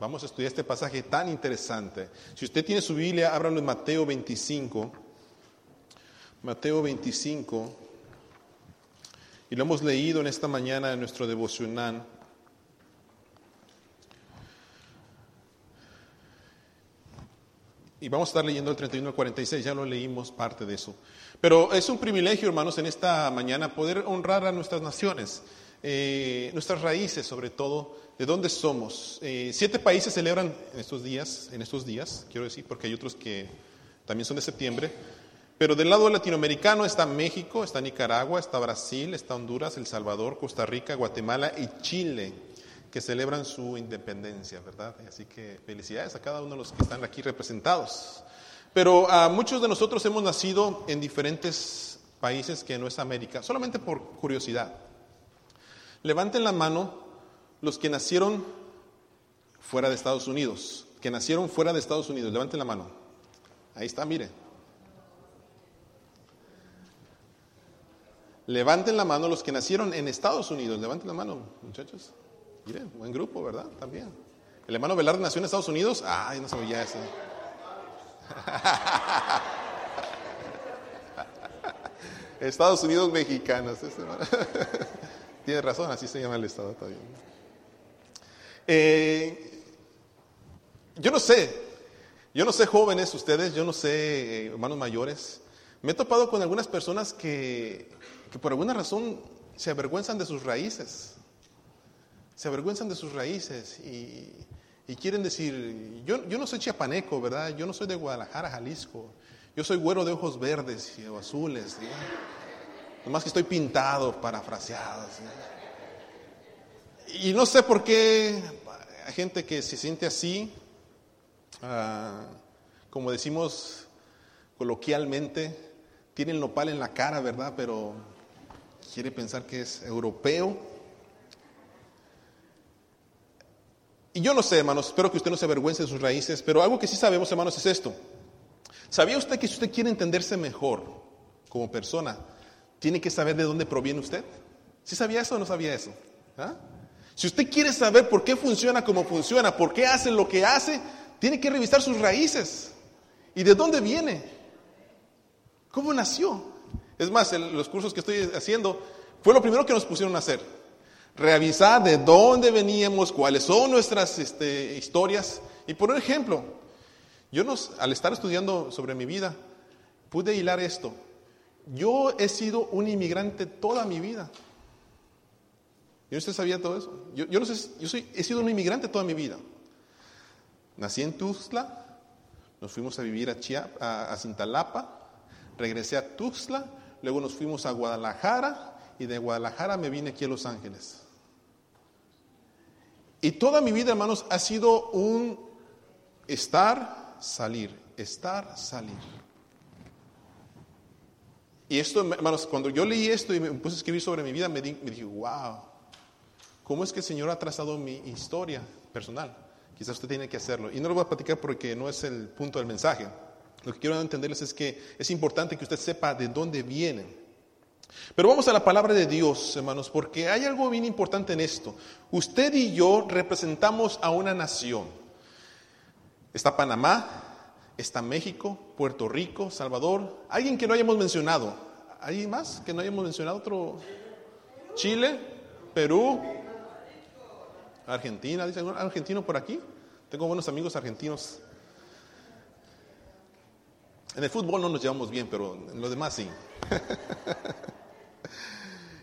Vamos a estudiar este pasaje tan interesante. Si usted tiene su Biblia, ábralo en Mateo 25. Mateo 25. Y lo hemos leído en esta mañana en nuestro devocional. Y vamos a estar leyendo el 31 al 46, ya lo leímos parte de eso. Pero es un privilegio, hermanos, en esta mañana poder honrar a nuestras naciones, eh, nuestras raíces sobre todo, de dónde somos. Eh, siete países celebran en estos días, en estos días, quiero decir, porque hay otros que también son de septiembre. Pero del lado latinoamericano está México, está Nicaragua, está Brasil, está Honduras, El Salvador, Costa Rica, Guatemala y Chile que celebran su independencia, ¿verdad? Así que felicidades a cada uno de los que están aquí representados. Pero a muchos de nosotros hemos nacido en diferentes países que no es América, solamente por curiosidad. Levanten la mano los que nacieron fuera de Estados Unidos, que nacieron fuera de Estados Unidos, levanten la mano. Ahí está, mire. Levanten la mano los que nacieron en Estados Unidos, levanten la mano, muchachos. Miren, buen grupo, ¿verdad? También. El hermano Velarde nació en Estados Unidos. Ay, no sabía eso. Estados Unidos mexicanos. Tiene razón, así se llama el estado también. Eh, yo no sé, yo no sé jóvenes ustedes, yo no sé eh, hermanos mayores. Me he topado con algunas personas que, por alguna razón se avergüenzan de sus raíces se avergüenzan de sus raíces y, quieren decir, yo, no soy chiapaneco, ¿verdad? Yo no soy de Guadalajara, Jalisco. Yo soy güero de ojos verdes y azules. Nomás que estoy pintado, parafraseado. Y no sé por qué hay gente que se siente así, ah, como decimos coloquialmente, tiene el nopal en la cara, ¿verdad? Pero quiere pensar que es europeo Y yo no sé, hermanos, espero que usted no se avergüence de sus raíces, pero algo que sí sabemos, hermanos, es esto. ¿Sabía usted que si usted quiere entenderse mejor como persona, tiene que saber de dónde proviene usted? ¿Sí sabía eso o no sabía eso? ¿Ah? Si usted quiere saber por qué funciona como funciona, por qué hace lo que hace, tiene que revisar sus raíces. ¿Y de dónde viene? ¿Cómo nació? Es más, en los cursos que estoy haciendo, fue lo primero que nos pusieron a hacer revisar de dónde veníamos, cuáles son nuestras este, historias. Y por ejemplo, yo al estar estudiando sobre mi vida, pude hilar esto. Yo he sido un inmigrante toda mi vida. ¿Y usted sabía todo eso? Yo, no sé, yo soy, he sido un inmigrante toda mi vida. Nací en Tuxtla, nos fuimos a vivir a, a, Cintalapa, regresé a Tuxtla, luego nos fuimos a Guadalajara y de Guadalajara me vine aquí a Los Ángeles. Y toda mi vida, hermanos, ha sido un estar, salir, estar, salir. Y esto, hermanos, cuando yo leí esto y me puse a escribir sobre mi vida, me, dije, wow, ¿cómo es que el Señor ha trazado mi historia personal? Quizás usted tiene que hacerlo. Y no lo voy a platicar porque no es el punto del mensaje. Lo que quiero entenderles es que es importante que usted sepa de dónde viene. Pero vamos a la palabra de Dios, hermanos, porque hay algo bien importante en esto. Usted y yo representamos a una nación. Está Panamá, está México, Puerto Rico, Salvador. Alguien que no hayamos mencionado. ¿Hay más que no hayamos mencionado? Otro. Chile, Perú, Argentina. ¿Dice algún argentino por aquí? Tengo buenos amigos argentinos. En el fútbol no nos llevamos bien, pero en lo demás sí.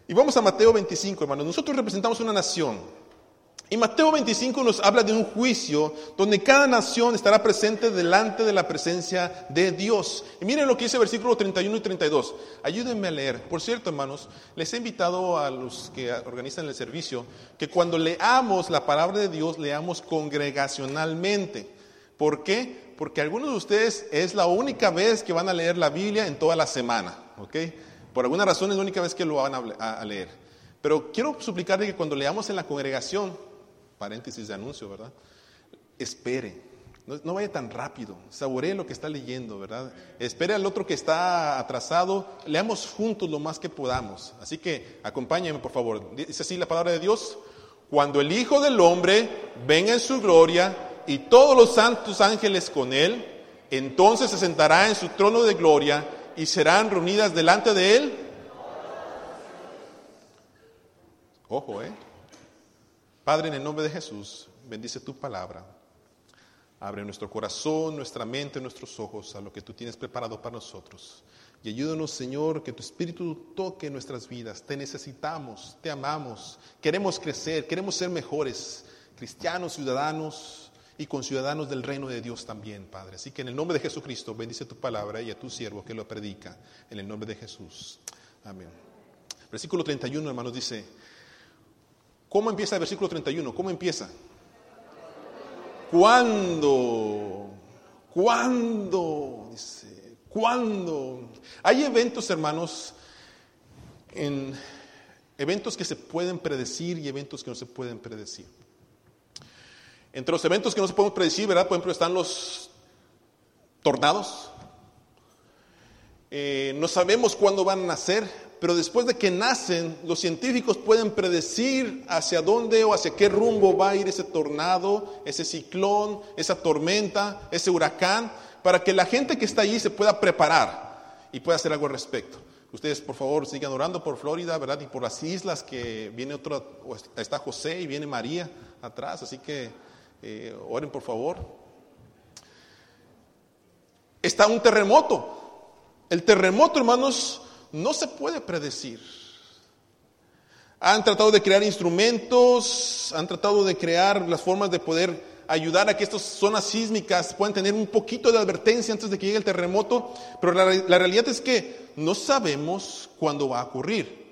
Y vamos a Mateo 25, hermanos. Nosotros representamos una nación. Y Mateo 25 nos habla de un juicio donde cada nación estará presente delante de la presencia de Dios. Y miren lo que dice versículo 31 y 32. Ayúdenme a leer. Por cierto, hermanos, les he invitado a los que organizan el servicio que cuando leamos la palabra de Dios, leamos congregacionalmente. ¿Por qué? Porque algunos de ustedes es la única vez que van a leer la Biblia en toda la semana. ¿ok? Por alguna razón es la única vez que lo van a, leer. Pero quiero suplicarle que cuando leamos en la congregación, paréntesis de anuncio, ¿verdad? Espere. No, vaya tan rápido. Saboree lo que está leyendo, ¿verdad? Espere al otro que está atrasado. Leamos juntos lo más que podamos. Así que acompáñenme, por favor. Dice así la palabra de Dios. Cuando el Hijo del Hombre venga en su gloria y todos los santos ángeles con él. Entonces se sentará en su trono de gloria y serán reunidas delante de él. Ojo, ¿eh? Padre, en el nombre de Jesús, bendice tu palabra. Abre nuestro corazón, nuestra mente, nuestros ojos a lo que tú tienes preparado para nosotros. Y ayúdanos, Señor, que tu Espíritu toque nuestras vidas. Te necesitamos, te amamos, queremos crecer, queremos ser mejores cristianos, ciudadanos y conciudadanos del reino de Dios también, Padre. Así que en el nombre de Jesucristo, bendice tu palabra y a tu siervo que lo predica. En el nombre de Jesús. Amén. Versículo 31, hermanos, dice, ¿cómo empieza el versículo 31? ¿Cómo empieza? ¿Cuándo? ¿Cuándo? Dice, ¿cuándo? Hay eventos, hermanos, en eventos que se pueden predecir y eventos que no se pueden predecir. Entre los eventos que no se pueden predecir, ¿verdad? Por ejemplo, están los tornados. Eh, no sabemos cuándo van a nacer, pero después de que nacen, los científicos pueden predecir hacia dónde o hacia qué rumbo va a ir ese tornado, ese ciclón, esa tormenta, ese huracán, para que la gente que está allí se pueda preparar y pueda hacer algo al respecto. Ustedes, por favor, sigan orando por Florida, ¿verdad? Y por las islas que viene otro, está José y viene María atrás, así que eh, oren por favor. Está un terremoto. El terremoto, hermanos, no se puede predecir. Han tratado de crear instrumentos, han tratado de crear las formas de poder ayudar a que estas zonas sísmicas puedan tener un poquito de advertencia antes de que llegue el terremoto, pero la, la realidad es que no sabemos cuándo va a ocurrir.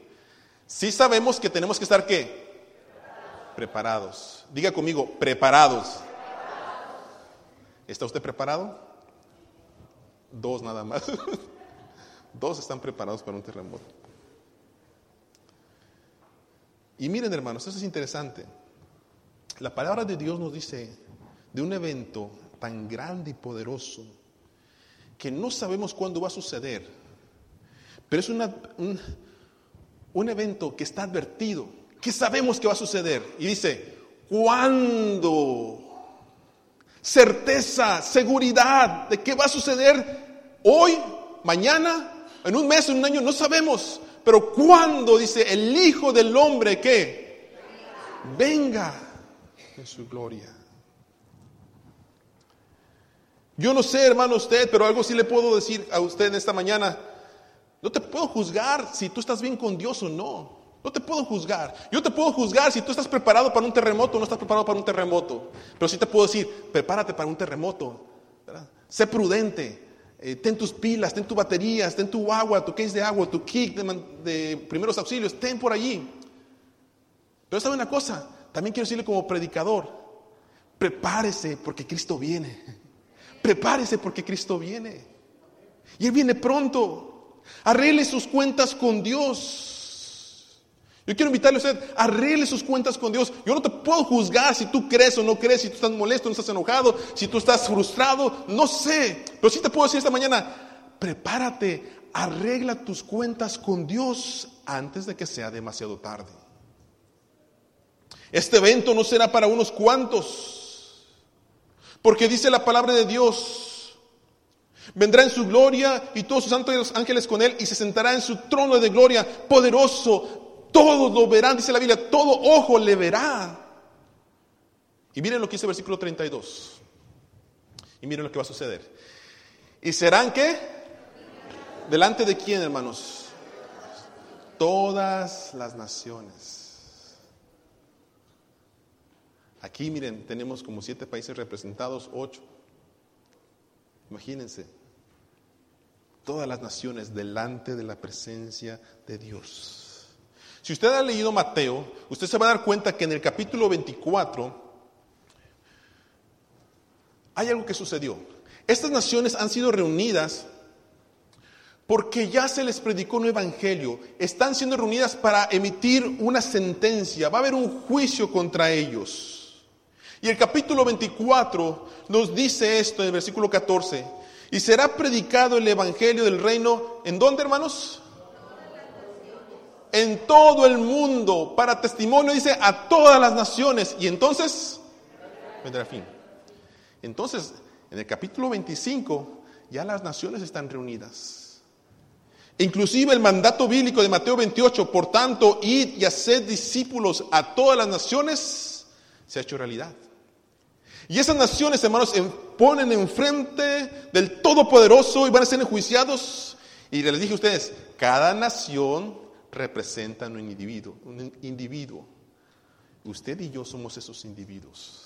Sí sabemos que tenemos que estar qué? Preparados. Diga conmigo, preparados. ¿Está usted preparado? Dos nada más. Dos están preparados para un terremoto. Y miren hermanos, eso es interesante. La palabra de Dios nos dice de un evento tan grande y poderoso que no sabemos cuándo va a suceder, pero es un, un evento que está advertido, que sabemos que va a suceder. Y dice, ¿cuándo? Certeza, seguridad de que va a suceder hoy, mañana en un mes, en un año, no sabemos. Pero cuando dice el Hijo del Hombre que venga en su gloria. Yo no sé, hermano, usted, pero algo sí le puedo decir a usted en esta mañana. No te puedo juzgar si tú estás bien con Dios o no. No te puedo juzgar. Yo te puedo juzgar si tú estás preparado para un terremoto o no estás preparado para un terremoto. Pero sí te puedo decir, prepárate para un terremoto. Sé prudente. Eh, ten tus pilas, ten tu baterías, ten tu agua, tu case de agua, tu kit de, primeros auxilios, ten por allí. Pero sabe una cosa, también quiero decirle como predicador, prepárese porque Cristo viene. Prepárese porque Cristo viene. Y Él viene pronto. Arregle sus cuentas con Dios. Yo quiero invitarle a usted, arregle sus cuentas con Dios. Yo no te puedo juzgar si tú crees o no crees, si tú estás molesto, no estás enojado, si tú estás frustrado, no sé. Pero sí te puedo decir esta mañana, prepárate, arregla tus cuentas con Dios antes de que sea demasiado tarde. Este evento no será para unos cuantos, porque dice la palabra de Dios, vendrá en su gloria y todos sus santos ángeles con él y se sentará en su trono de gloria, poderoso, todos lo verán, dice la Biblia, todo ojo le verá. Y miren lo que dice el versículo 32. Y miren lo que va a suceder. ¿Y serán qué? ¿Delante de quién, hermanos? Todas las naciones. Aquí, miren, tenemos como siete países representados, ocho. Imagínense. Todas las naciones delante de la presencia de Dios. Si usted ha leído Mateo, usted se va a dar cuenta que en el capítulo 24 hay algo que sucedió. Estas naciones han sido reunidas porque ya se les predicó un evangelio. Están siendo reunidas para emitir una sentencia. Va a haber un juicio contra ellos. Y el capítulo 24 nos dice esto en el versículo 14. Y será predicado el evangelio del reino. ¿En dónde, hermanos? En todo el mundo para testimonio, dice, a todas las naciones. Y entonces vendrá fin. Entonces, en el capítulo 25, ya las naciones están reunidas. Inclusive el mandato bíblico de Mateo 28, por tanto, id y haced discípulos a todas las naciones, se ha hecho realidad. Y esas naciones, hermanos, ponen enfrente del Todopoderoso y van a ser enjuiciados. Y les dije a ustedes, cada nación representa un individuo, un individuo. Usted y yo somos esos individuos.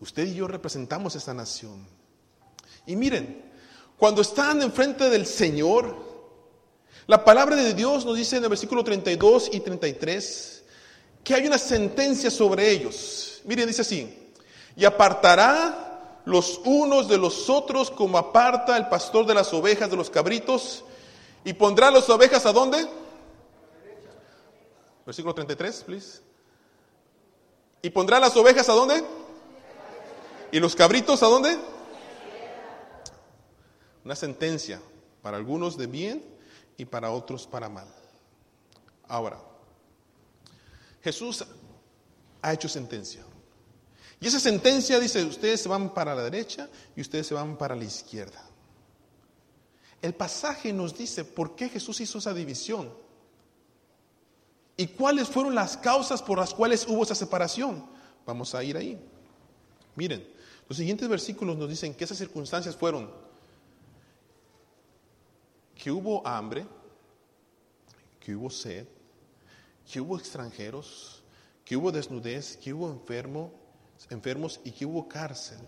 Usted y yo representamos esa nación. Y miren, cuando están enfrente del Señor, la palabra de Dios nos dice en el versículo 32 y 33 que hay una sentencia sobre ellos. Miren, dice así, y apartará los unos de los otros como aparta el pastor de las ovejas de los cabritos, y pondrá las ovejas a dónde? Versículo 33, please. ¿Y pondrá las ovejas a dónde? ¿Y los cabritos a dónde? Una sentencia para algunos de bien y para otros para mal. Ahora, Jesús ha hecho sentencia. Y esa sentencia dice, ustedes se van para la derecha y ustedes se van para la izquierda. El pasaje nos dice por qué Jesús hizo esa división y cuáles fueron las causas por las cuales hubo esa separación. Vamos a ir ahí. Miren, los siguientes versículos nos dicen que esas circunstancias fueron que hubo hambre, que hubo sed, que hubo extranjeros, que hubo desnudez, que hubo enfermo, enfermos y que hubo cárcel.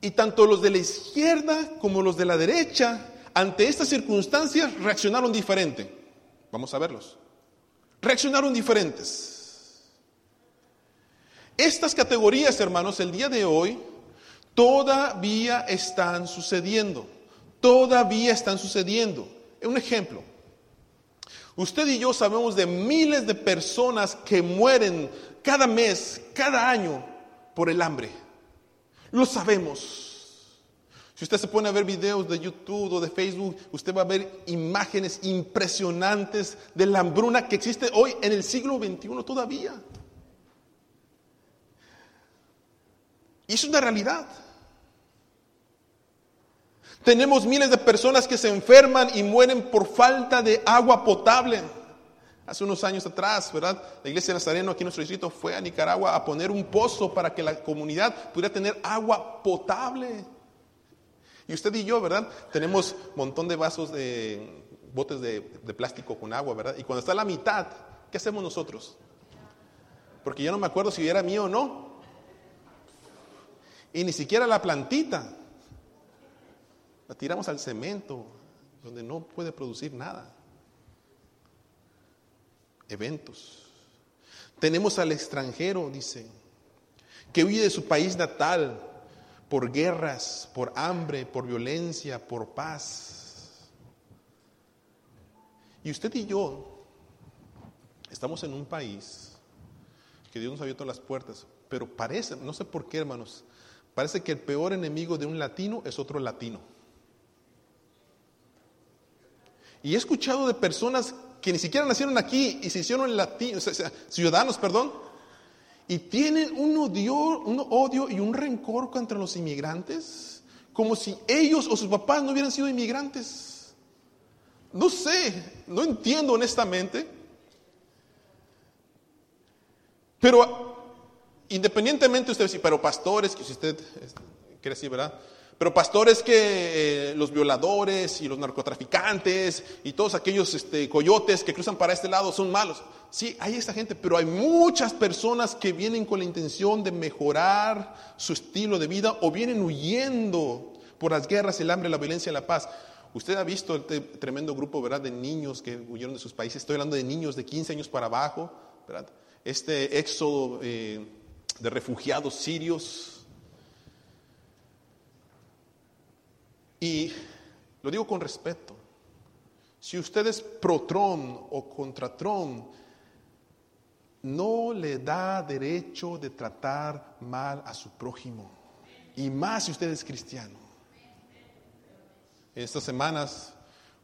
Y tanto los de la izquierda como los de la derecha, ante estas circunstancias, reaccionaron diferente. Vamos a verlos. Reaccionaron diferentes. Estas categorías, hermanos, el día de hoy todavía están sucediendo. Todavía están sucediendo. Un ejemplo. Usted y yo sabemos de miles de personas que mueren cada mes, cada año por el hambre. Lo sabemos. Si usted se pone a ver videos de YouTube o de Facebook, usted va a ver imágenes impresionantes de la hambruna que existe hoy en el siglo XXI todavía. Y es una realidad. Tenemos miles de personas que se enferman y mueren por falta de agua potable. Hace unos años atrás, ¿verdad? La iglesia de Nazareno aquí en nuestro distrito fue a Nicaragua a poner un pozo para que la comunidad pudiera tener agua potable. Y usted y yo, ¿verdad? Tenemos un montón de vasos de botes de, plástico con agua, ¿verdad? Y cuando está la mitad, ¿qué hacemos nosotros? Porque ya no me acuerdo si era mío o no. Y ni siquiera la plantita. La tiramos al cemento, donde no puede producir nada. Eventos. Tenemos al extranjero, dice, que huye de su país natal por guerras, por hambre, por violencia, por paz. Y usted y yo estamos en un país que Dios nos ha abierto las puertas, pero parece, no sé por qué hermanos, parece que el peor enemigo de un latino es otro latino. Y he escuchado de personas que ni siquiera nacieron aquí y se hicieron latinos, ciudadanos, perdón, y tienen un odio, un odio y un rencor contra los inmigrantes, como si ellos o sus papás no hubieran sido inmigrantes. No sé, no entiendo honestamente. Pero independientemente usted dice, pero pastores, que si usted quiere decir, ¿verdad? Pero pastores que eh, los violadores y los narcotraficantes y todos aquellos este, coyotes que cruzan para este lado son malos. Sí, hay esta gente, pero hay muchas personas que vienen con la intención de mejorar su estilo de vida o vienen huyendo por las guerras, el hambre, la violencia, la paz. Usted ha visto el tremendo grupo, ¿verdad?, de niños que huyeron de sus países. Estoy hablando de niños de 15 años para abajo. Este éxodo eh, de refugiados sirios Y lo digo con respeto. Si usted es pro Tron o contra Tron, no le da derecho de tratar mal a su prójimo. Y más si usted es cristiano. Estas semanas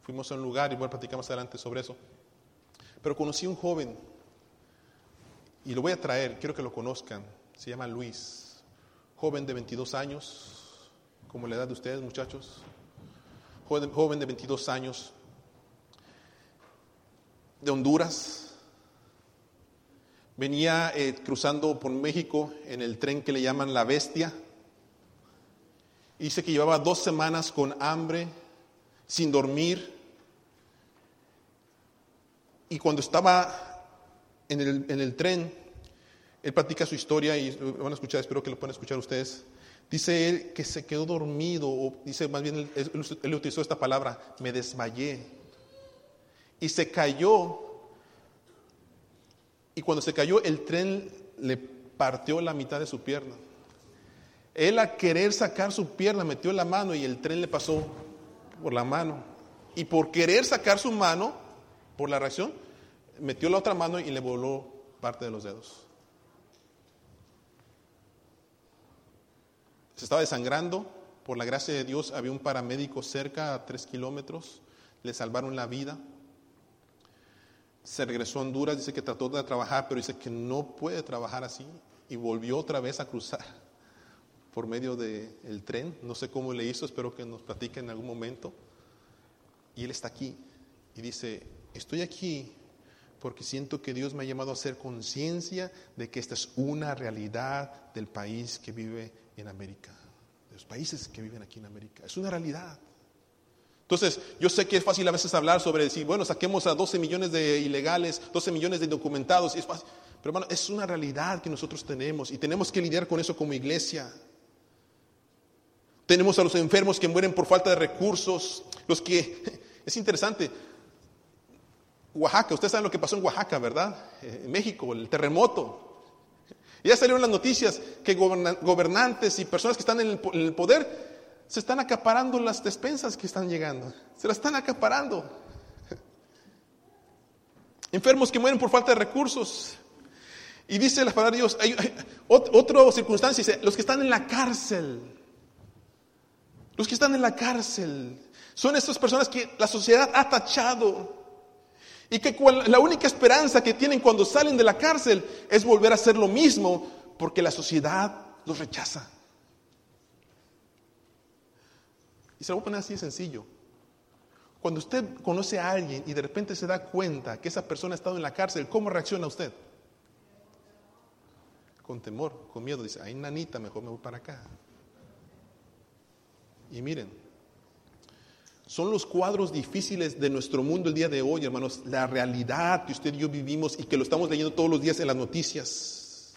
fuimos a un lugar, y igual platicamos adelante sobre eso. Pero conocí a un joven Y lo voy a traer, quiero que lo conozcan. Se llama Luis, joven de 22 años, como la edad de ustedes, muchachos. Joven, joven de 22 años, de Honduras. Venía eh, cruzando por México en el tren que le llaman La Bestia. Dice que llevaba dos semanas con hambre, sin dormir. Y cuando estaba en el, en el tren, él platica su historia y van a escuchar, espero que lo puedan escuchar ustedes. Dice él que se quedó dormido, o dice más bien, él, utilizó esta palabra, me desmayé. Y se cayó. Y cuando se cayó, el tren le partió la mitad de su pierna. Él a querer sacar su pierna metió la mano y el tren le pasó por la mano. Y por querer sacar su mano, por la reacción, metió la otra mano y le voló parte de los dedos. Se estaba desangrando. Por la gracia de Dios había un paramédico cerca a tres kilómetros. Le salvaron la vida. Se regresó a Honduras, dice que trató de trabajar, pero dice que no puede trabajar así. Y volvió otra vez a cruzar por medio del tren. No sé cómo le hizo, espero que nos platique en algún momento. Y él está aquí y dice, estoy aquí porque siento que Dios me ha llamado a hacer conciencia de que esta es una realidad del país que vive en América, de los países que viven aquí en América. Es una realidad. Entonces, yo sé que es fácil a veces hablar sobre decir, bueno, saquemos a 12 millones de ilegales, 12 millones de documentados, pero hermano, es una realidad que nosotros tenemos y tenemos que lidiar con eso como iglesia. Tenemos a los enfermos que mueren por falta de recursos, los que, es interesante, Oaxaca, ustedes saben lo que pasó en Oaxaca, ¿verdad? Eh, en México, el terremoto. Ya salieron las noticias que gobernantes y personas que están en el poder se están acaparando las despensas que están llegando. Se las están acaparando. Enfermos que mueren por falta de recursos. Y dice la palabra de Dios, hay, otra circunstancia, dice, los que están en la cárcel. Los que están en la cárcel. Son estas personas que la sociedad ha tachado y que la única esperanza que tienen cuando salen de la cárcel es volver a hacer lo mismo porque la sociedad los rechaza. Y se lo voy a poner así de sencillo. Cuando usted conoce a alguien y de repente se da cuenta que esa persona ha estado en la cárcel, ¿cómo reacciona usted? Con temor, con miedo. Dice, ay, nanita, mejor me voy para acá. Y miren, son los cuadros difíciles de nuestro mundo el día de hoy, hermanos, la realidad que usted y yo vivimos y que lo estamos leyendo todos los días en las noticias.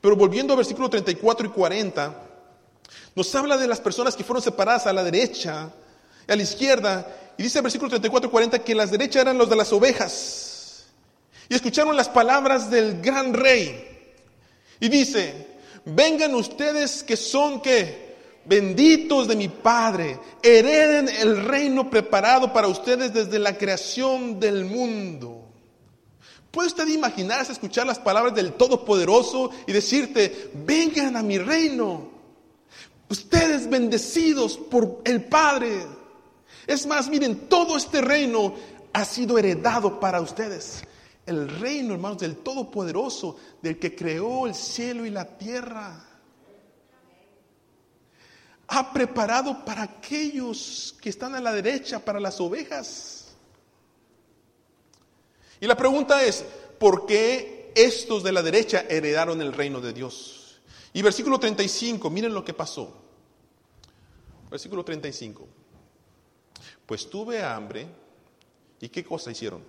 Pero volviendo a versículo 34 y 40, nos habla de las personas que fueron separadas a la derecha y a la izquierda, y dice el versículo 34 y 40 que las derechas eran los de las ovejas. Y escucharon las palabras del gran rey. Y dice, vengan ustedes que son que benditos de mi Padre, hereden el reino preparado para ustedes desde la creación del mundo. ¿Puede usted imaginarse escuchar las palabras del Todopoderoso y decirte, vengan a mi reino? Ustedes bendecidos por el Padre. Es más, miren, todo este reino ha sido heredado para ustedes. El reino, hermanos, del Todopoderoso, del que creó el cielo y la tierra ha preparado para aquellos que están a la derecha, para las ovejas. Y la pregunta es, ¿por qué estos de la derecha heredaron el reino de Dios? Y versículo 35, miren lo que pasó. Versículo 35. Pues tuve hambre, ¿y qué cosa hicieron?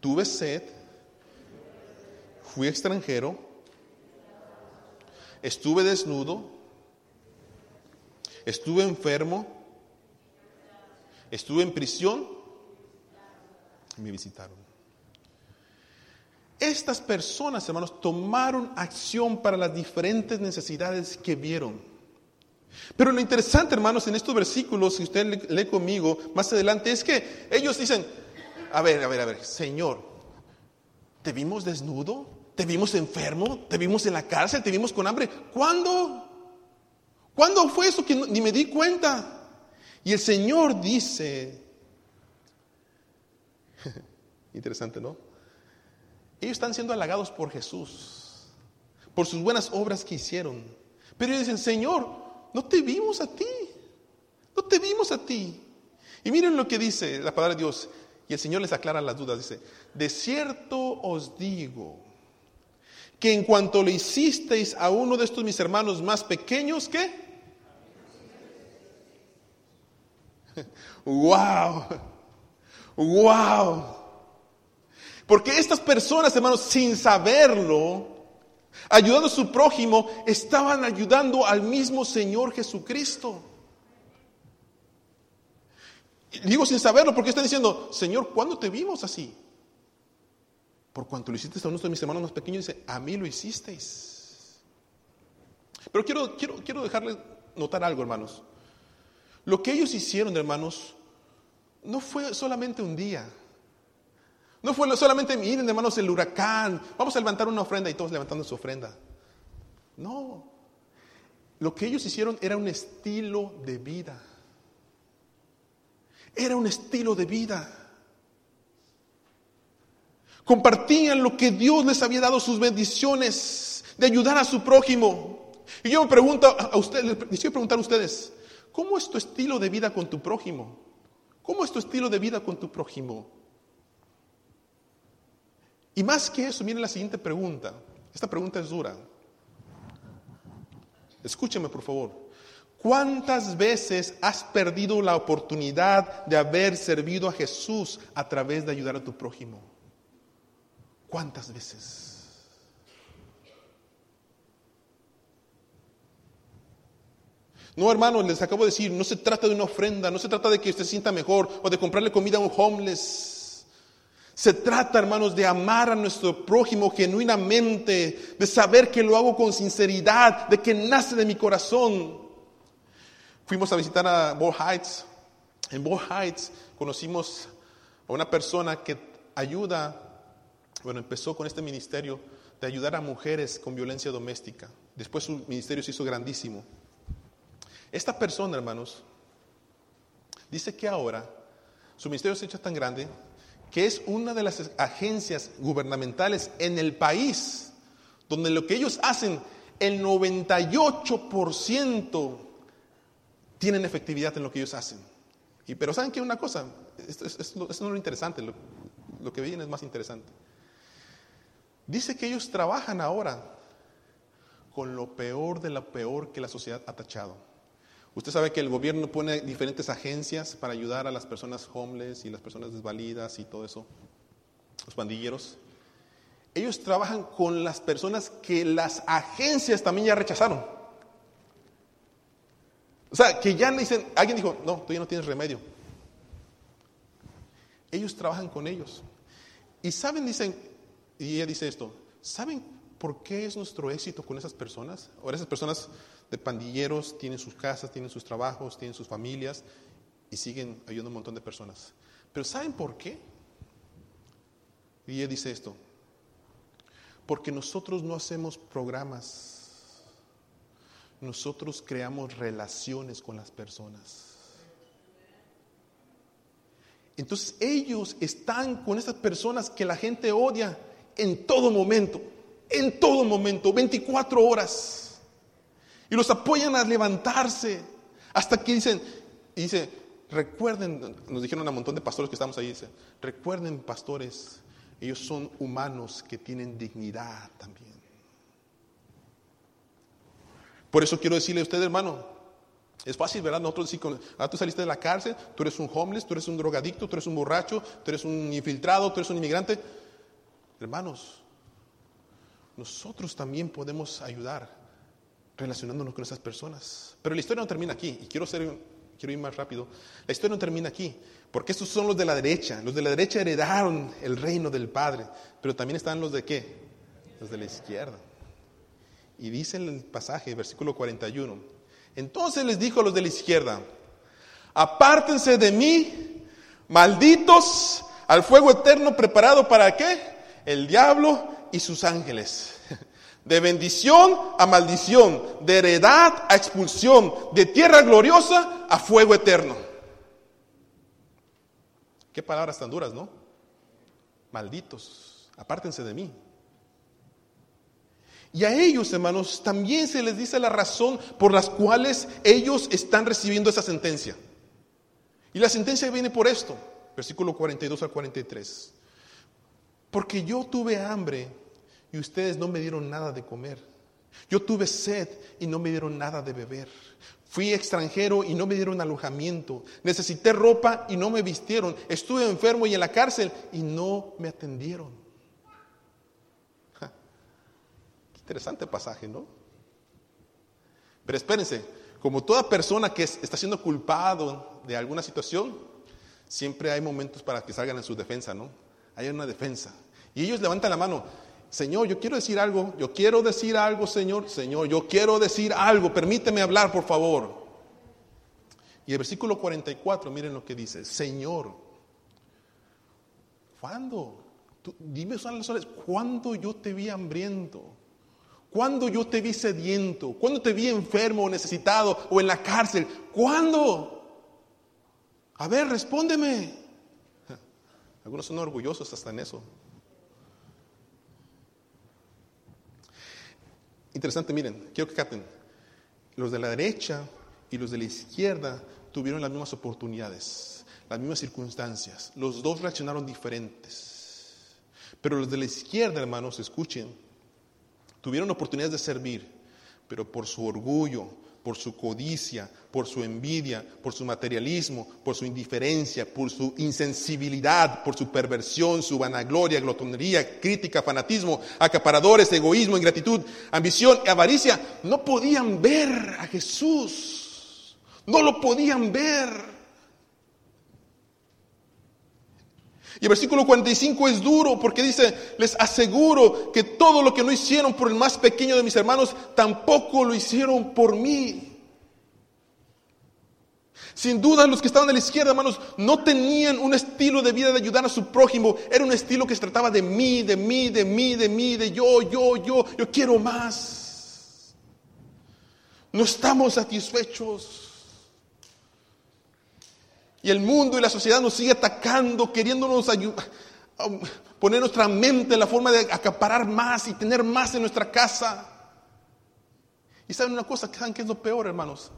Tuve sed, fui extranjero, estuve desnudo, Estuve enfermo, estuve en prisión me visitaron. Estas personas, hermanos, tomaron acción para las diferentes necesidades que vieron. Pero lo interesante, hermanos, en estos versículos, si usted lee conmigo más adelante, es que ellos dicen, a ver, a ver, a ver, Señor, ¿te vimos desnudo? ¿Te vimos enfermo? ¿Te vimos en la cárcel? ¿Te vimos con hambre? ¿Cuándo? ¿Cuándo fue eso que ni me di cuenta? Y el Señor dice, interesante, ¿no? Ellos están siendo halagados por Jesús, por sus buenas obras que hicieron. Pero ellos dicen, Señor, no te vimos a ti, no te vimos a ti. Y miren lo que dice la palabra de Dios. Y el Señor les aclara las dudas. Dice, de cierto os digo que en cuanto le hicisteis a uno de estos mis hermanos más pequeños, ¿qué? ¡Wow! ¡Wow! Porque estas personas, hermanos, sin saberlo, ayudando a su prójimo, estaban ayudando al mismo Señor Jesucristo. Digo sin saberlo porque están diciendo, Señor, ¿cuándo te vimos así? Por cuanto lo hiciste a uno de mis hermanos más pequeños, dice, a mí lo hicisteis. Pero quiero, quiero, quiero dejarles notar algo, hermanos. Lo que ellos hicieron, hermanos, no fue solamente un día. No fue solamente, miren, hermanos, el huracán. Vamos a levantar una ofrenda y todos levantando su ofrenda. No. Lo que ellos hicieron era un estilo de vida. Era un estilo de vida. Compartían lo que Dios les había dado, sus bendiciones, de ayudar a su prójimo. Y yo me pregunto a ustedes, les quiero preguntar a ustedes, ¿cómo es tu estilo de vida con tu prójimo? ¿Cómo es tu estilo de vida con tu prójimo? Y más que eso, miren la siguiente pregunta. Esta pregunta es dura. Escúcheme, por favor. ¿Cuántas veces has perdido la oportunidad de haber servido a Jesús a través de ayudar a tu prójimo? ¿Cuántas veces? No, hermanos, les acabo de decir, no se trata de una ofrenda, no se trata de que usted se sienta mejor o de comprarle comida a un homeless. Se trata, hermanos, de amar a nuestro prójimo genuinamente, de saber que lo hago con sinceridad, de que nace de mi corazón. Fuimos a visitar a Ball Heights. En Ball Heights conocimos a una persona que ayuda, bueno, empezó con este ministerio de ayudar a mujeres con violencia doméstica. Después su ministerio se hizo grandísimo. Esta persona, hermanos, dice que ahora su ministerio se ha hecho tan grande que es una de las agencias gubernamentales en el país, donde lo que ellos hacen, el 98% tienen efectividad en lo que ellos hacen. Y, pero ¿saben qué? Una cosa, esto, es no es lo interesante, lo, que viene es más interesante. Dice que ellos trabajan ahora con lo peor de lo peor que la sociedad ha tachado. Usted sabe que el gobierno pone diferentes agencias para ayudar a las personas homeless y las personas desvalidas y todo eso, los pandilleros. Ellos trabajan con las personas que las agencias también ya rechazaron. O sea, que ya le dicen, alguien dijo, no, tú ya no tienes remedio. Ellos trabajan con ellos. Y saben, dicen, y ella dice esto, ¿saben por qué es nuestro éxito con esas personas? Ahora esas personas de pandilleros, tienen sus casas, tienen sus trabajos, tienen sus familias y siguen ayudando un montón de personas. Pero ¿saben por qué? Y ella dice esto, porque nosotros no hacemos programas, nosotros creamos relaciones con las personas. Entonces ellos están con esas personas que la gente odia en todo momento, en todo momento, 24 horas. Y los apoyan a levantarse. Hasta que dicen, y dice, recuerden, nos dijeron a un montón de pastores que estamos ahí, dice, recuerden pastores, ellos son humanos que tienen dignidad también. Por eso quiero decirle a usted, hermano, es fácil, ¿verdad? Nosotros decir, ah, tú saliste de la cárcel, tú eres un homeless, tú eres un drogadicto, tú eres un borracho, tú eres un infiltrado, tú eres un inmigrante. Hermanos, nosotros también podemos ayudar relacionándonos con esas personas. Pero la historia no termina aquí, y quiero, ser, quiero ir más rápido. La historia no termina aquí, porque estos son los de la derecha. Los de la derecha heredaron el reino del Padre, pero también están los de qué? Los de la izquierda. Y dice el pasaje, versículo 41. Entonces les dijo a los de la izquierda, apártense de mí, malditos, al fuego eterno preparado para qué? El diablo y sus ángeles. De bendición a maldición, de heredad a expulsión, de tierra gloriosa a fuego eterno. Qué palabras tan duras, ¿no? Malditos. apártense de mí. Y a ellos, hermanos, también se les dice la razón por las cuales ellos están recibiendo esa sentencia. Y la sentencia viene por esto, versículo 42 al 43. Porque yo tuve hambre y ustedes no me dieron nada de comer. Yo tuve sed y no me dieron nada de beber. Fui extranjero y no me dieron alojamiento. Necesité ropa y no me vistieron. Estuve enfermo y en la cárcel y no me atendieron. Interesante pasaje, ¿no? Pero espérense, como toda persona que está siendo culpado de alguna situación, siempre hay momentos para que salgan en su defensa, ¿no? Hay una defensa. Y ellos levantan la mano, Señor, yo quiero decir algo, yo quiero decir algo, Señor, Señor, yo quiero decir algo, permíteme hablar, por favor. Y el versículo 44, miren lo que dice, Señor, ¿cuándo? dime las horas, ¿cuándo yo te vi hambriento? ¿Cuándo yo te vi sediento? ¿Cuándo te vi enfermo o necesitado o en la cárcel? ¿Cuándo? A ver, respóndeme. Algunos son orgullosos hasta en eso. Interesante, miren, quiero que capten. Los de la derecha y los de la izquierda tuvieron las mismas oportunidades, las mismas circunstancias. Los dos reaccionaron diferentes. Pero los de la izquierda, hermanos, escuchen, Tuvieron oportunidades de servir, pero por su orgullo, por su codicia, por su envidia, por su materialismo, por su indiferencia, por su insensibilidad, por su perversión, su vanagloria, glotonería, crítica, fanatismo, acaparadores, egoísmo, ingratitud, ambición y avaricia, no podían ver a Jesús. No lo podían ver. Y el versículo 45 es duro porque dice, les aseguro que todo lo que no hicieron por el más pequeño de mis hermanos, tampoco lo hicieron por mí. Sin duda los que estaban a la izquierda, hermanos, no tenían un estilo de vida de ayudar a su prójimo. Era un estilo que se trataba de mí, de mí, de mí, de mí, de yo, yo, yo, yo quiero más. No estamos satisfechos. Y el mundo y la sociedad nos sigue atacando, queriéndonos poner nuestra mente en la forma de acaparar más y tener más en nuestra casa. Y saben una cosa, ¿saben qué es lo peor, hermanos?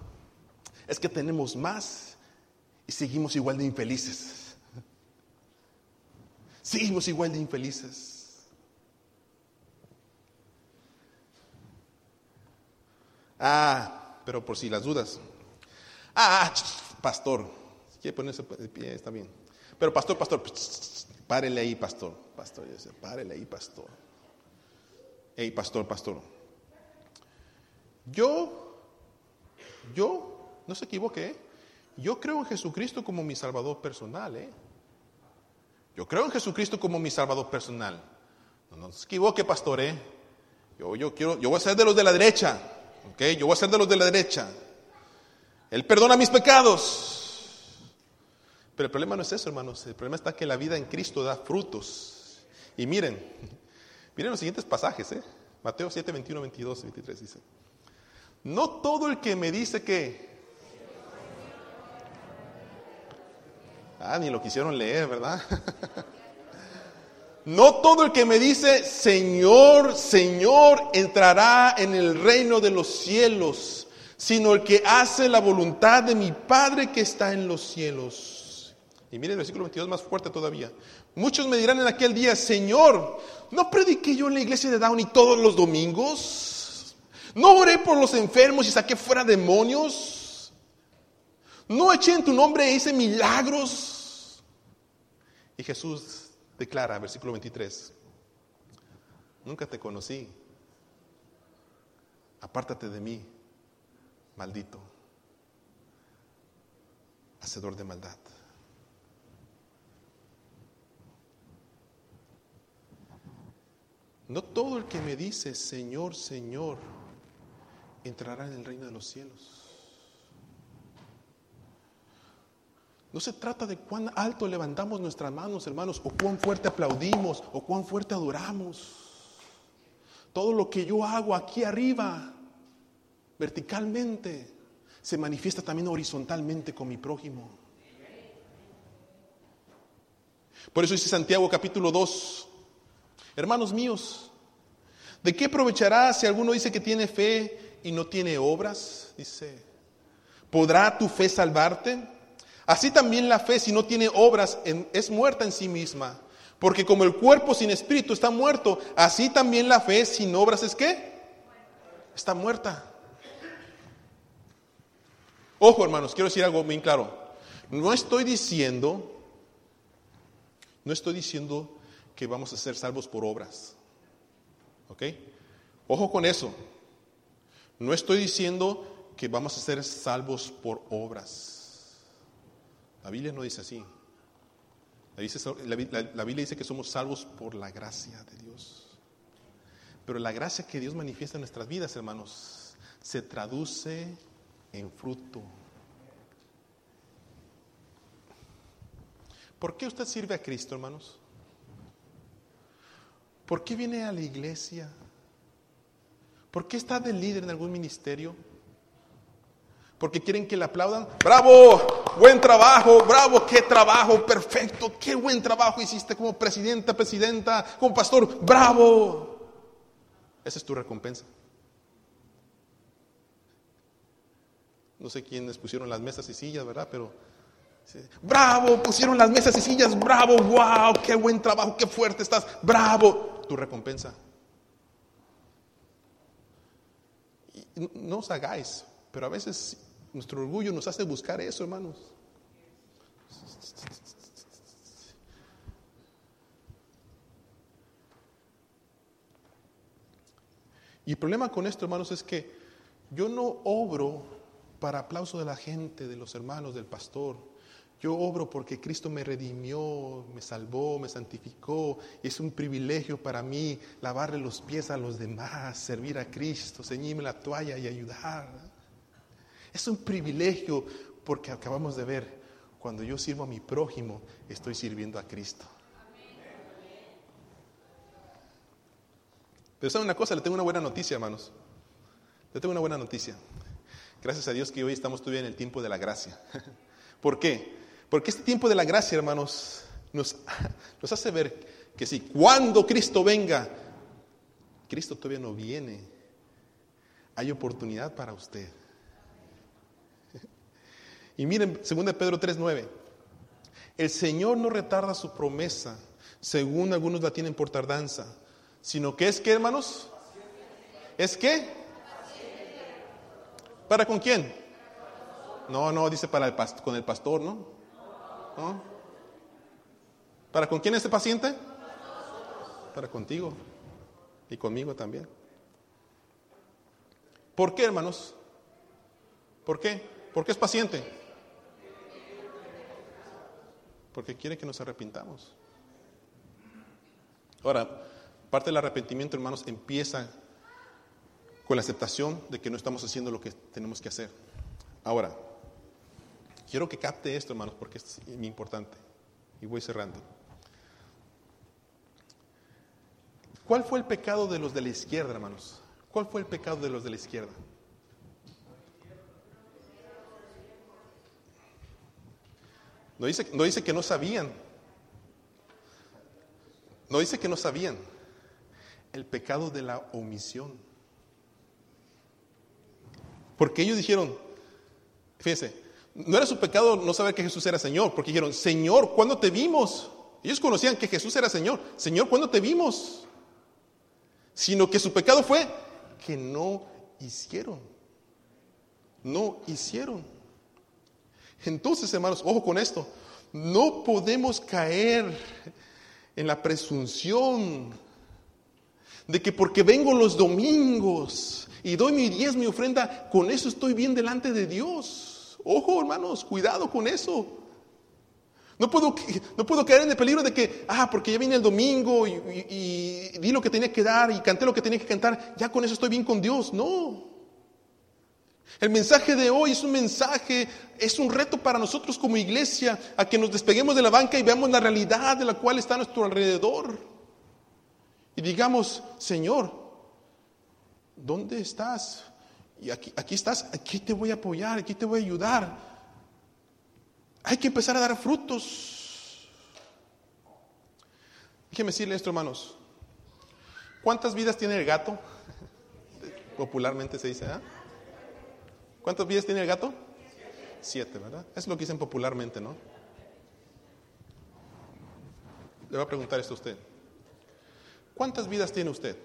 Es que tenemos más y seguimos igual de infelices. Seguimos igual de infelices. Ah, pero por si las dudas. Ah, pastor, quiere ponerse de pie, está bien. Pero pastor, pastor, párele ahí, pastor. Pastor, sé, párele ahí, pastor. Hey, pastor, pastor. Yo, yo, no se equivoque, ¿eh? yo creo en Jesucristo como mi Salvador personal, ¿eh? Yo creo en Jesucristo como mi Salvador personal. No, se equivoque, pastor, ¿eh? Yo, yo quiero, yo voy a ser de los de la derecha, ¿ok? Yo voy a ser de los de la derecha. Él perdona mis pecados. Pero el problema no es eso, hermanos. El problema está que la vida en Cristo da frutos. Y miren, miren los siguientes pasajes, ¿eh? Mateo 7, 21, 22, 23 dice. No todo el que me dice que... Ah, ni lo quisieron leer, ¿verdad? no todo el que me dice, Señor, Señor, entrará en el reino de los cielos, sino el que hace la voluntad de mi Padre que está en los cielos. Y miren el versículo 22 más fuerte todavía. Muchos me dirán en aquel día, Señor, ¿no prediqué yo en la iglesia de Downey todos los domingos? ¿No oré por los enfermos y saqué fuera demonios? ¿No eché en tu nombre e hice milagros? Y Jesús declara, versículo 23, nunca te conocí, apártate de mí, maldito, hacedor de maldad. No todo el que me dice, Señor, Señor, entrará en el reino de los cielos. No se trata de cuán alto levantamos nuestras manos, hermanos, o cuán fuerte aplaudimos, o cuán fuerte adoramos. Todo lo que yo hago aquí arriba, verticalmente, se manifiesta también horizontalmente con mi prójimo. Por eso dice Santiago capítulo 2, Hermanos míos, ¿de qué aprovechará si alguno dice que tiene fe y no tiene obras? Dice, ¿podrá tu fe salvarte? Así también la fe, si no tiene obras, es muerta en sí misma. Porque como el cuerpo sin espíritu está muerto, así también la fe sin obras es qué? Está muerta. Ojo, hermanos, quiero decir algo bien claro. No estoy diciendo, no estoy diciendo que vamos a ser salvos por obras. ¿Ok? Ojo con eso. No estoy diciendo que vamos a ser salvos por obras. La Biblia no dice así. La, Biblia dice que somos salvos por la gracia de Dios. Pero la gracia que Dios manifiesta en nuestras vidas, hermanos, se traduce en fruto. ¿Por qué usted sirve a Cristo, hermanos? ¿Por qué viene a la iglesia? ¿Por qué está de líder en algún ministerio? Porque quieren que le aplaudan. Bravo, buen trabajo, bravo, qué trabajo, perfecto, qué buen trabajo hiciste como presidenta, presidenta, como pastor, bravo. Esa es tu recompensa. No sé quiénes pusieron las mesas y sillas, ¿verdad? Pero, bravo, pusieron las mesas y sillas, bravo, wow, qué buen trabajo, qué fuerte estás, bravo, tu recompensa. no os hagáis, pero a veces nuestro orgullo nos hace buscar eso, hermanos. Y el problema con esto, hermanos, es que yo no obro para aplauso de la gente, de los hermanos, del pastor. Yo obro porque Cristo me redimió, me salvó, me santificó. Es un privilegio para mí lavarle los pies a los demás, servir a Cristo, ceñirme la toalla y ayudar. Es un privilegio porque acabamos de ver, cuando yo sirvo a mi prójimo, estoy sirviendo a Cristo. Pero ¿saben una cosa? Le tengo una buena noticia, hermanos. Le tengo una buena noticia. Gracias a Dios que hoy estamos todavía en el tiempo de la gracia. ¿Por qué? Porque este tiempo de la gracia, hermanos, nos, hace ver que si cuando Cristo venga, Cristo todavía no viene, hay oportunidad para usted. Y miren, 2 Pedro 3:9. El Señor no retarda su promesa, según algunos la tienen por tardanza, sino que es que, hermanos, es que para con quién? No, no, dice para el con el pastor, ¿no? ¿Para con quién es el paciente? Para contigo y conmigo también. ¿Por qué, hermanos? ¿Por qué? ¿Por qué es paciente? porque quiere que nos arrepintamos. Ahora, parte del arrepentimiento, hermanos, empieza con la aceptación de que no estamos haciendo lo que tenemos que hacer. Ahora, quiero que capte esto, hermanos, porque es muy importante. Y voy cerrando. ¿Cuál fue el pecado de los de la izquierda, hermanos? ¿Cuál fue el pecado de los de la izquierda? No dice, no dice que no sabían. No dice que no sabían. El pecado de la omisión. Porque ellos dijeron, fíjense, no era su pecado no saber que Jesús era Señor, porque dijeron, Señor, ¿cuándo te vimos? Ellos conocían que Jesús era Señor. Señor, ¿cuándo te vimos? Sino que su pecado fue que no hicieron. No hicieron. Entonces, hermanos, ojo con esto, no podemos caer en la presunción de que porque vengo los domingos y doy mi diez, mi ofrenda, con eso estoy bien delante de Dios. Ojo, hermanos, cuidado con eso. No puedo, no puedo caer en el peligro de que, ah, porque ya vine el domingo y, di lo que tenía que dar y canté lo que tenía que cantar, ya con eso estoy bien con Dios. No. El mensaje de hoy es un mensaje, es un reto para nosotros como iglesia a que nos despeguemos de la banca y veamos la realidad de la cual está a nuestro alrededor. Y digamos, Señor, ¿dónde estás? Y aquí, aquí estás, aquí te voy a apoyar, aquí te voy a ayudar. Hay que empezar a dar frutos. Déjeme decirle esto, hermanos. ¿Cuántas vidas tiene el gato? Popularmente se dice, ¿ah? ¿Cuántas vidas tiene el gato? Siete, ¿verdad? Es lo que dicen popularmente, ¿no? Le voy a preguntar esto a usted. ¿Cuántas vidas tiene usted?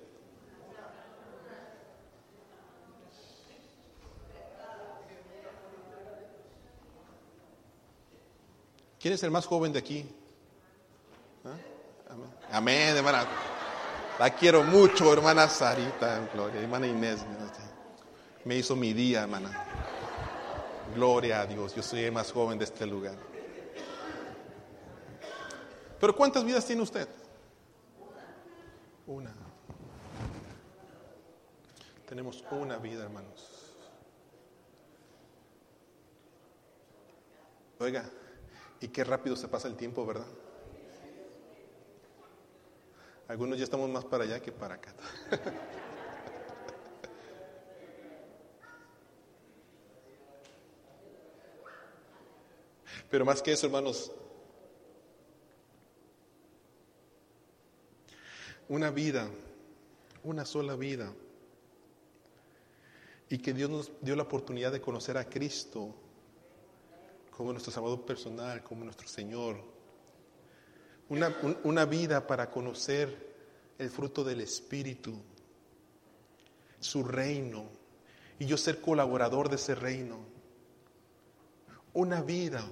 ¿Quién es el más joven de aquí? ¿Ah? Amén. Amén, hermana. La quiero mucho, hermana Sarita, gloria, hermana Inés. Me hizo mi día, hermana. Gloria a Dios, yo soy el más joven de este lugar. Pero ¿cuántas vidas tiene usted? Una. Tenemos una vida, hermanos. Oiga, y qué rápido se pasa el tiempo, ¿verdad? Algunos ya estamos más para allá que para acá. Pero más que eso, hermanos, una vida, una sola vida, y que Dios nos dio la oportunidad de conocer a Cristo como nuestro Salvador personal, como nuestro Señor. Una, una vida para conocer el fruto del Espíritu, su reino, y yo ser colaborador de ese reino. Una vida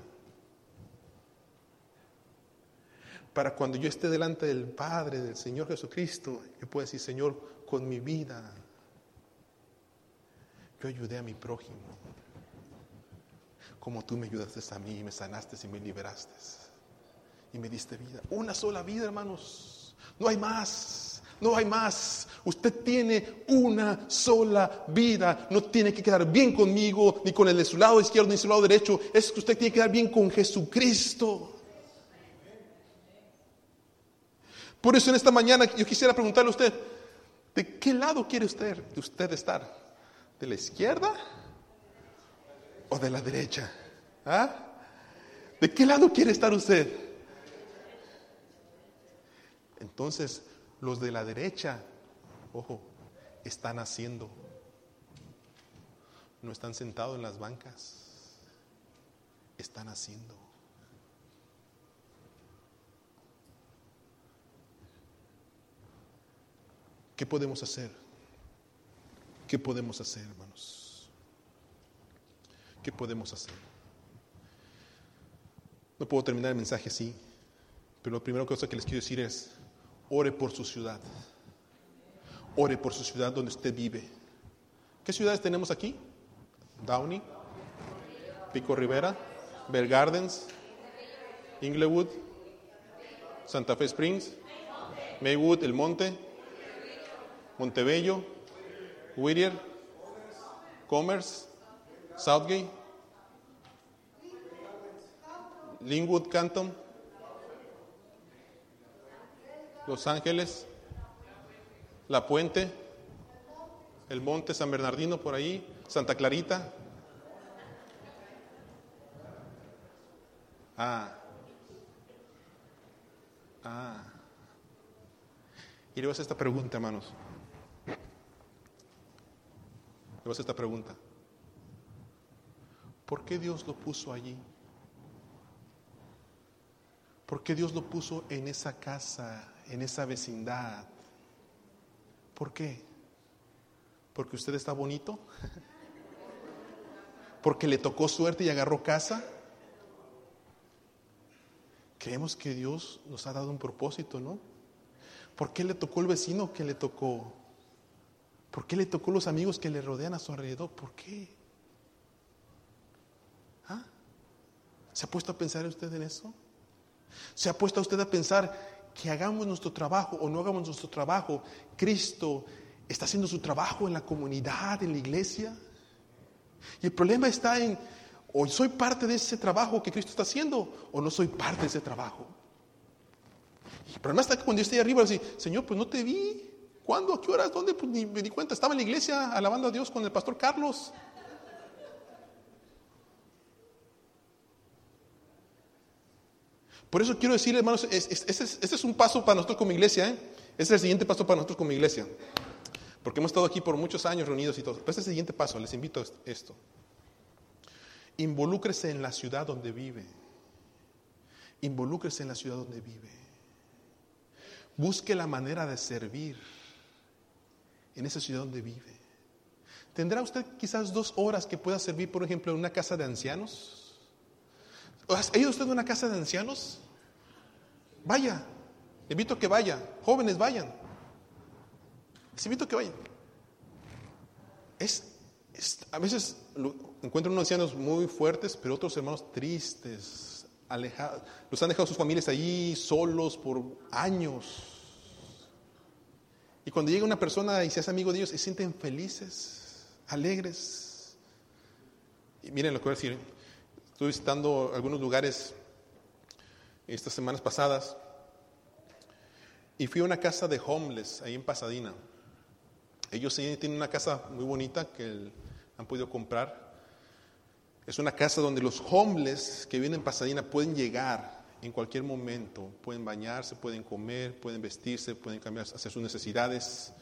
para cuando yo esté delante del Padre, del Señor Jesucristo, yo pueda decir, Señor, con mi vida, yo ayudé a mi prójimo, como tú me ayudaste a mí, me sanaste y me liberaste, y me diste vida. Una sola vida, hermanos, no hay más. No hay más. Usted tiene una sola vida. No tiene que quedar bien conmigo, ni con el de su lado izquierdo, ni su lado derecho. Es que usted tiene que quedar bien con Jesucristo. Por eso en esta mañana yo quisiera preguntarle a usted, ¿de qué lado quiere usted, usted estar? ¿De la izquierda o de la derecha? ¿Ah? ¿De qué lado quiere estar usted? Entonces, los de la derecha, ojo, están haciendo. No están sentados en las bancas, están haciendo. ¿Qué podemos hacer? ¿Qué podemos hacer, hermanos? ¿Qué podemos hacer? No puedo terminar el mensaje así, pero la primera cosa que les quiero decir es, ore por su ciudad. Ore por su ciudad donde usted vive. ¿Qué ciudades tenemos aquí? Downey, Pico Rivera, Bell Gardens, Inglewood, Santa Fe Springs, Maywood, El Monte, Montebello, Whittier, Commerce, Southgate, Linwood, Canton, Los Ángeles, La Puente, El Monte San Bernardino por ahí, Santa Clarita. Ah. Ah. Y luego esta pregunta, hermanos. Le esta pregunta. ¿Por qué Dios lo puso allí? ¿Por qué Dios lo puso en esa casa, en esa vecindad? ¿Por qué? ¿Porque usted está bonito? ¿Porque le tocó suerte y agarró casa? Creemos que Dios nos ha dado un propósito, ¿no? ¿Por qué le tocó el vecino que le tocó? ¿Por qué le tocó los amigos que le rodean a su alrededor? ¿Por qué? ¿Ah? ¿Se ha puesto a pensar usted en eso? ¿Se ha puesto a usted a pensar que hagamos nuestro trabajo o no hagamos nuestro trabajo? Cristo está haciendo su trabajo en la comunidad, en la iglesia. Y el problema está en, o soy parte de ese trabajo que Cristo está haciendo, o no soy parte de ese trabajo. El problema está que cuando yo estoy arriba, así, Señor, pues no te vi. ¿Cuándo? ¿A qué horas? ¿Dónde? Pues ni me di cuenta. Estaba en la iglesia alabando a Dios con el pastor Carlos. Por eso quiero decirle, hermanos, este es, un paso para nosotros como iglesia. Este es el siguiente paso para nosotros como iglesia. Porque hemos estado aquí por muchos años reunidos y todo. Pero este es el siguiente paso, les invito a esto. Involúcrese en la ciudad donde vive. Involúcrese en la ciudad donde vive. Busque la manera de servir en esa ciudad donde vive. ¿Tendrá usted quizás dos horas que pueda servir, por ejemplo, en una casa de ancianos? ¿Ha ido usted a una casa de ancianos? Vaya, le invito a que vaya. Jóvenes, vayan. Les invito a que vayan. Es, a veces encuentran unos ancianos muy fuertes, pero otros hermanos tristes, alejados. Los han dejado sus familias allí solos por años. Y cuando llega una persona y se hace amigo de ellos, se sienten felices alegres. Y miren lo que voy a decir. Estuve visitando algunos lugares estas semanas pasadas y fui a una casa de homeless ahí en Pasadena. Ellos tienen una casa muy bonita que han podido comprar. Es una casa donde los homeless que vienen en Pasadena pueden llegar en cualquier momento. Pueden bañarse, pueden comer, pueden vestirse, pueden cambiar, hacer sus necesidades.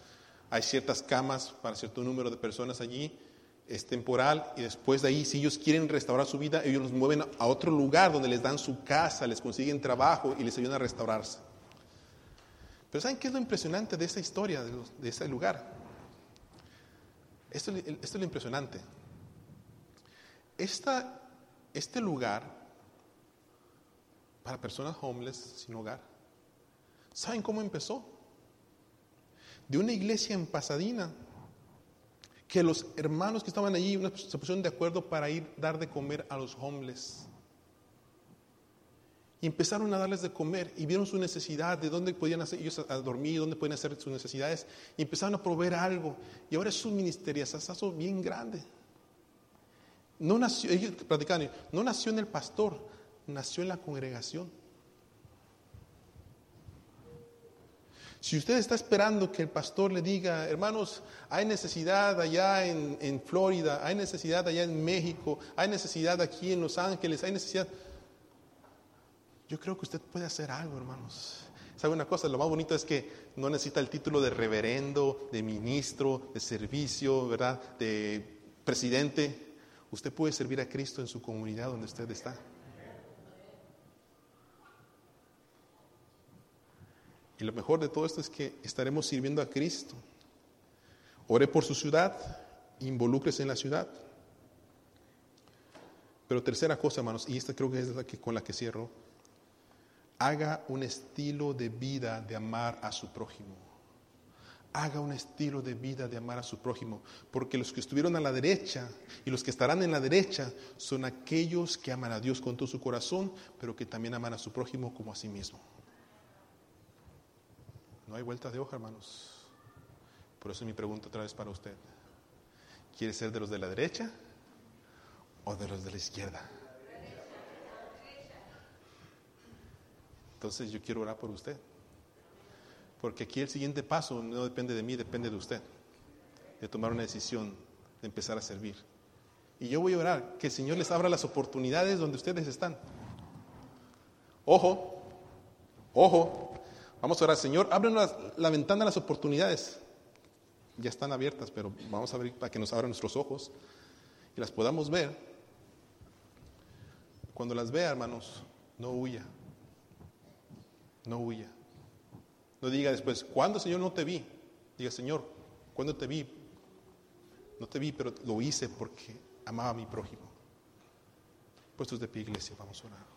Hay ciertas camas para cierto número de personas allí, es temporal y después de ahí, si ellos quieren restaurar su vida, ellos los mueven a otro lugar donde les dan su casa, les consiguen trabajo y les ayudan a restaurarse. Pero ¿saben qué es lo impresionante de esta historia, de, ese lugar? Esto, es lo impresionante. este lugar para personas homeless sin hogar, ¿saben cómo empezó? de una iglesia en Pasadena, que los hermanos que estaban allí se pusieron de acuerdo para ir dar de comer a los homeless. Y empezaron a darles de comer y vieron su necesidad, de dónde podían hacer ellos a dormir, dónde podían hacer sus necesidades, y empezaron a proveer algo. Y ahora es un ministerio, es bien grande. No nació, ellos platicaban, no nació en el pastor, nació en la congregación. Si usted está esperando que el pastor le diga, hermanos, hay necesidad allá en, Florida, hay necesidad allá en México, hay necesidad aquí en Los Ángeles, hay necesidad... Yo creo que usted puede hacer algo, hermanos. ¿Sabe una cosa? Lo más bonito es que no necesita el título de reverendo, de ministro, de servicio, ¿verdad? De presidente. Usted puede servir a Cristo en su comunidad donde usted está. Y lo mejor de todo esto es que estaremos sirviendo a Cristo. Ore por su ciudad, involúcrese en la ciudad. Pero tercera cosa, hermanos, y esta creo que es la que, con la que cierro, haga un estilo de vida de amar a su prójimo. Haga un estilo de vida de amar a su prójimo, porque los que estuvieron a la derecha y los que estarán en la derecha son aquellos que aman a Dios con todo su corazón, pero que también aman a su prójimo como a sí mismo. No hay vueltas de hoja, hermanos. Por eso mi pregunta otra vez para usted. ¿Quiere ser de los de la derecha o de los de la izquierda? Entonces yo quiero orar por usted. Porque aquí el siguiente paso no depende de mí, depende de usted. De tomar una decisión, de empezar a servir. Y yo voy a orar que el Señor les abra las oportunidades donde ustedes están. Ojo, ojo, Vamos a orar, Señor, ábrenos la, ventana de las oportunidades. Ya están abiertas, pero vamos a abrir para que nos abran nuestros ojos y las podamos ver. Cuando las vea, hermanos, no huya. No huya. No diga después, ¿cuándo, Señor, no te vi? Diga, Señor, ¿cuándo te vi? No te vi, pero lo hice porque amaba a mi prójimo. Puestos de pie, iglesia, vamos a orar.